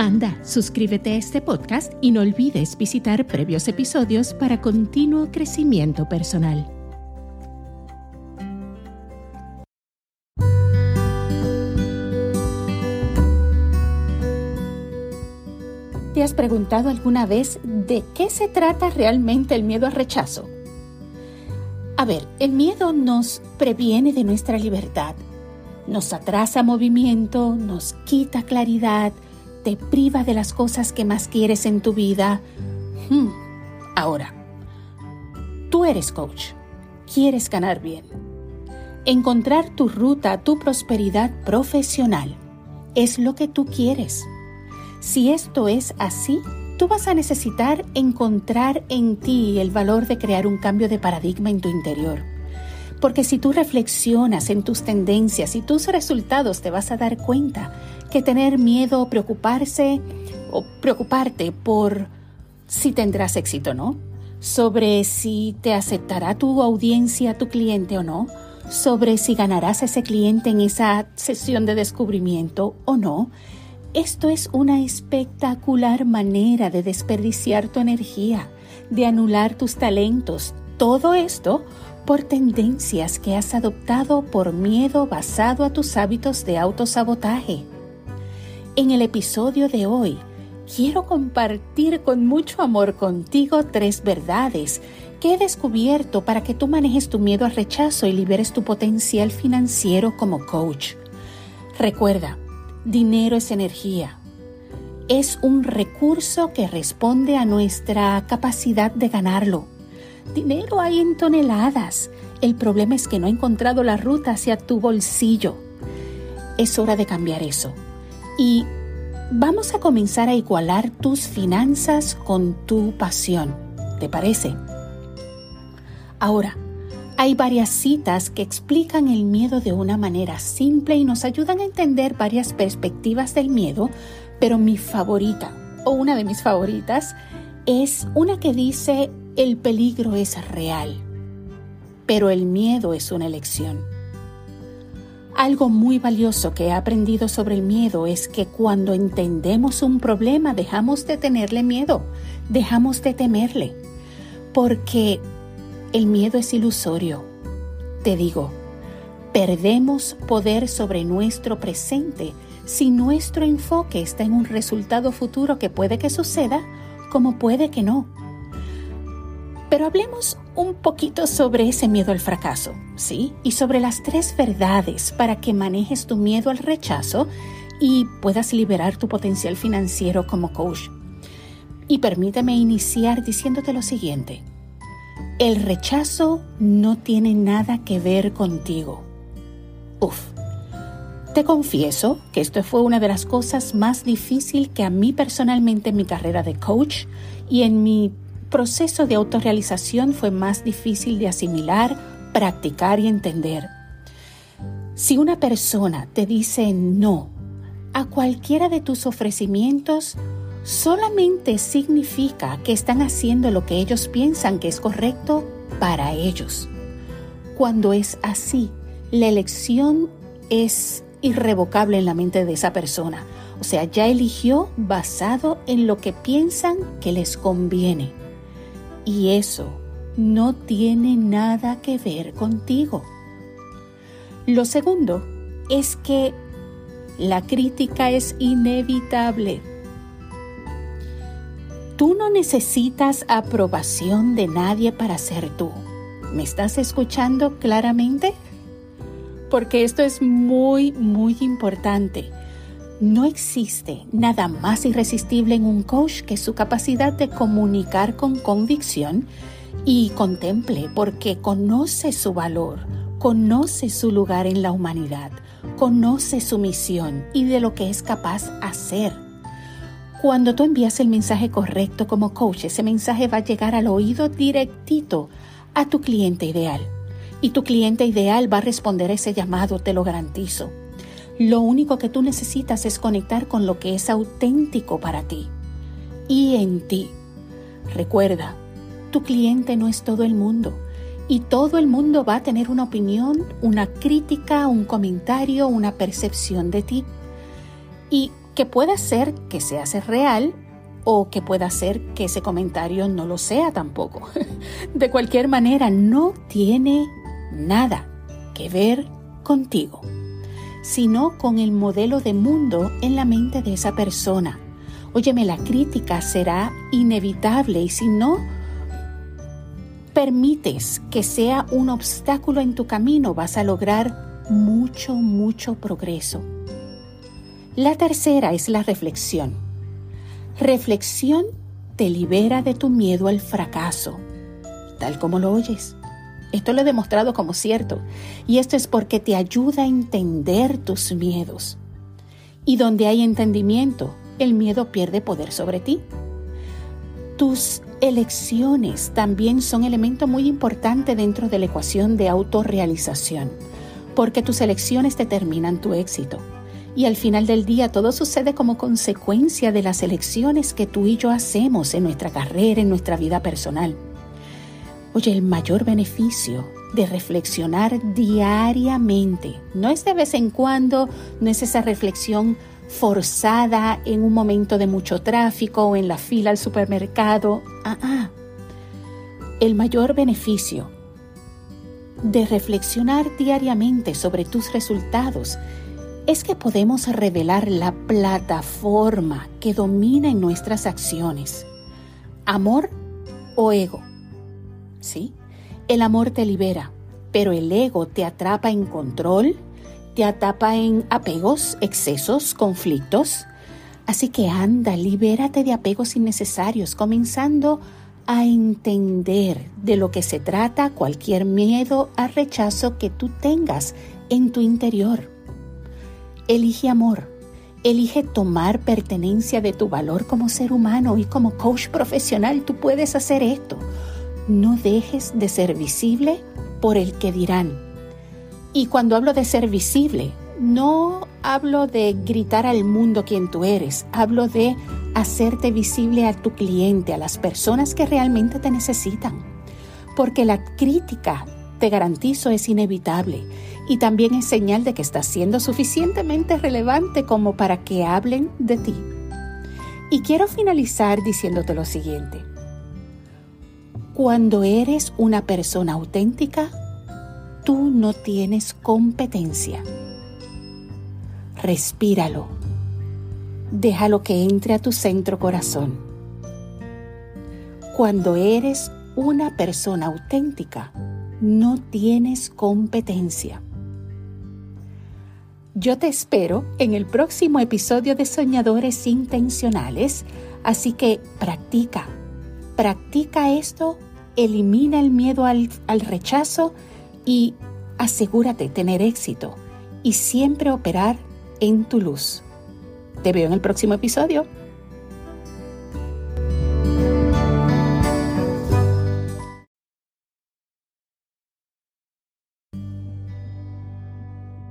Anda, suscríbete a este podcast y no olvides visitar previos episodios para continuo crecimiento personal. ¿Te has preguntado alguna vez de qué se trata realmente el miedo al rechazo? A ver, el miedo nos previene de nuestra libertad, nos atrasa movimiento, nos quita claridad, te priva de las cosas que más quieres en tu vida. Hmm. Ahora, tú eres coach, quieres ganar bien. Encontrar tu ruta, tu prosperidad profesional es lo que tú quieres. Si esto es así, tú vas a necesitar encontrar en ti el valor de crear un cambio de paradigma en tu interior. Porque si tú reflexionas en tus tendencias y tus resultados, te vas a dar cuenta que tener miedo o preocuparse o preocuparte por si tendrás éxito o no, sobre si te aceptará tu audiencia, tu cliente o no, sobre si ganarás a ese cliente en esa sesión de descubrimiento o no. Esto es una espectacular manera de desperdiciar tu energía, de anular tus talentos. Todo esto por tendencias que has adoptado por miedo basado a tus hábitos de autosabotaje. En el episodio de hoy, quiero compartir con mucho amor contigo tres verdades que he descubierto para que tú manejes tu miedo al rechazo y liberes tu potencial financiero como coach. Recuerda, dinero es energía. Es un recurso que responde a nuestra capacidad de ganarlo. Dinero hay en toneladas. El problema es que no he encontrado la ruta hacia tu bolsillo. Es hora de cambiar eso y vamos a comenzar a igualar tus finanzas con tu pasión. ¿Te parece? Ahora, hay varias citas que explican el miedo de una manera simple y nos ayudan a entender varias perspectivas del miedo, pero mi favorita, o una de mis favoritas, es una que dice, el peligro es real, pero el miedo es una elección. Algo muy valioso que he aprendido sobre el miedo es que cuando entendemos un problema dejamos de tenerle miedo, dejamos de temerle, porque el miedo es ilusorio. Te digo, perdemos poder sobre nuestro presente si nuestro enfoque está en un resultado futuro que puede que suceda como puede que no. Pero hablemos un poquito sobre ese miedo al fracaso, ¿sí? Y sobre las tres verdades para que manejes tu miedo al rechazo y puedas liberar tu potencial financiero como coach. Y permíteme iniciar diciéndote lo siguiente. El rechazo no tiene nada que ver contigo. Uf. Te confieso que esto fue una de las cosas más difíciles que a mí personalmente en mi carrera de coach y en mi proceso de autorrealización fue más difícil de asimilar, practicar y entender. Si una persona te dice no a cualquiera de tus ofrecimientos, solamente significa que están haciendo lo que ellos piensan que es correcto para ellos. Cuando es así, la elección es irrevocable en la mente de esa persona. O sea, ya eligió basado en lo que piensan que les conviene. Y eso no tiene nada que ver contigo. Lo segundo es que la crítica es inevitable. Tú no necesitas aprobación de nadie para ser tú. ¿Me estás escuchando claramente? Porque esto es muy, muy importante. No existe nada más irresistible en un coach que su capacidad de comunicar con convicción y contemple porque conoce su valor, conoce su lugar en la humanidad, conoce su misión y de lo que es capaz hacer. Cuando tú envías el mensaje correcto como coach, ese mensaje va a llegar al oído directito a tu cliente ideal. Y tu cliente ideal va a responder a ese llamado, te lo garantizo. Lo único que tú necesitas es conectar con lo que es auténtico para ti y en ti. Recuerda, tu cliente no es todo el mundo y todo el mundo va a tener una opinión, una crítica, un comentario, una percepción de ti. Y que pueda ser que seas real o que pueda ser que ese comentario no lo sea tampoco. De cualquier manera, no tiene nada que ver contigo sino con el modelo de mundo en la mente de esa persona. Óyeme, la crítica será inevitable y si no permites que sea un obstáculo en tu camino, vas a lograr mucho, mucho progreso. La tercera es la reflexión. Reflexión te libera de tu miedo al fracaso, tal como lo oyes. Esto lo he demostrado como cierto. Y esto es porque te ayuda a entender tus miedos. Y donde hay entendimiento, el miedo pierde poder sobre ti. Tus elecciones también son elemento muy importante dentro de la ecuación de autorrealización, porque tus elecciones determinan tu éxito. Y al final del día todo sucede como consecuencia de las elecciones que tú y yo hacemos en nuestra carrera, en nuestra vida personal. Oye, el mayor beneficio de reflexionar diariamente, no es de vez en cuando, no es esa reflexión forzada en un momento de mucho tráfico o en la fila al supermercado. Ah, ah. El mayor beneficio de reflexionar diariamente sobre tus resultados es que podemos revelar la plataforma que domina en nuestras acciones. Amor o ego ¿sí? El amor te libera, pero el ego te atrapa en control, te atrapa en apegos, excesos, conflictos. Así que anda, libérate de apegos innecesarios, comenzando a entender de lo que se trata cualquier miedo a rechazo que tú tengas en tu interior. Elige amor, elige tomar pertenencia de tu valor como ser humano y como coach profesional tú puedes hacer esto no dejes de ser visible por el que dirán. Y cuando hablo de ser visible, no hablo de gritar al mundo quién tú eres, hablo de hacerte visible a tu cliente, a las personas que realmente te necesitan. Porque la crítica, te garantizo, es inevitable y también es señal de que estás siendo suficientemente relevante como para que hablen de ti. Y quiero finalizar diciéndote lo siguiente. Cuando eres una persona auténtica, tú no tienes competencia. Respíralo. Déjalo que entre a tu centro corazón. Cuando eres una persona auténtica, no tienes competencia. Yo te espero en el próximo episodio de Soñadores Intencionales, así que practica, practica esto elimina el miedo al, rechazo y asegúrate tener éxito y siempre operar en tu luz. Te veo en el próximo episodio.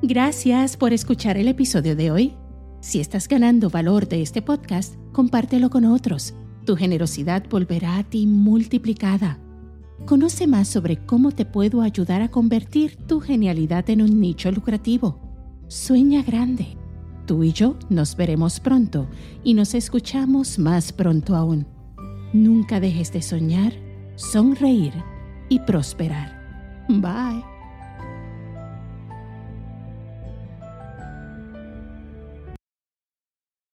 Gracias por escuchar el episodio de hoy. Si estás ganando valor de este podcast, compártelo con otros. Tu generosidad volverá a ti multiplicada. Conoce más sobre cómo te puedo ayudar a convertir tu genialidad en un nicho lucrativo. Sueña grande. Tú y yo nos veremos pronto y nos escuchamos más pronto aún. Nunca dejes de soñar, sonreír y prosperar. Bye.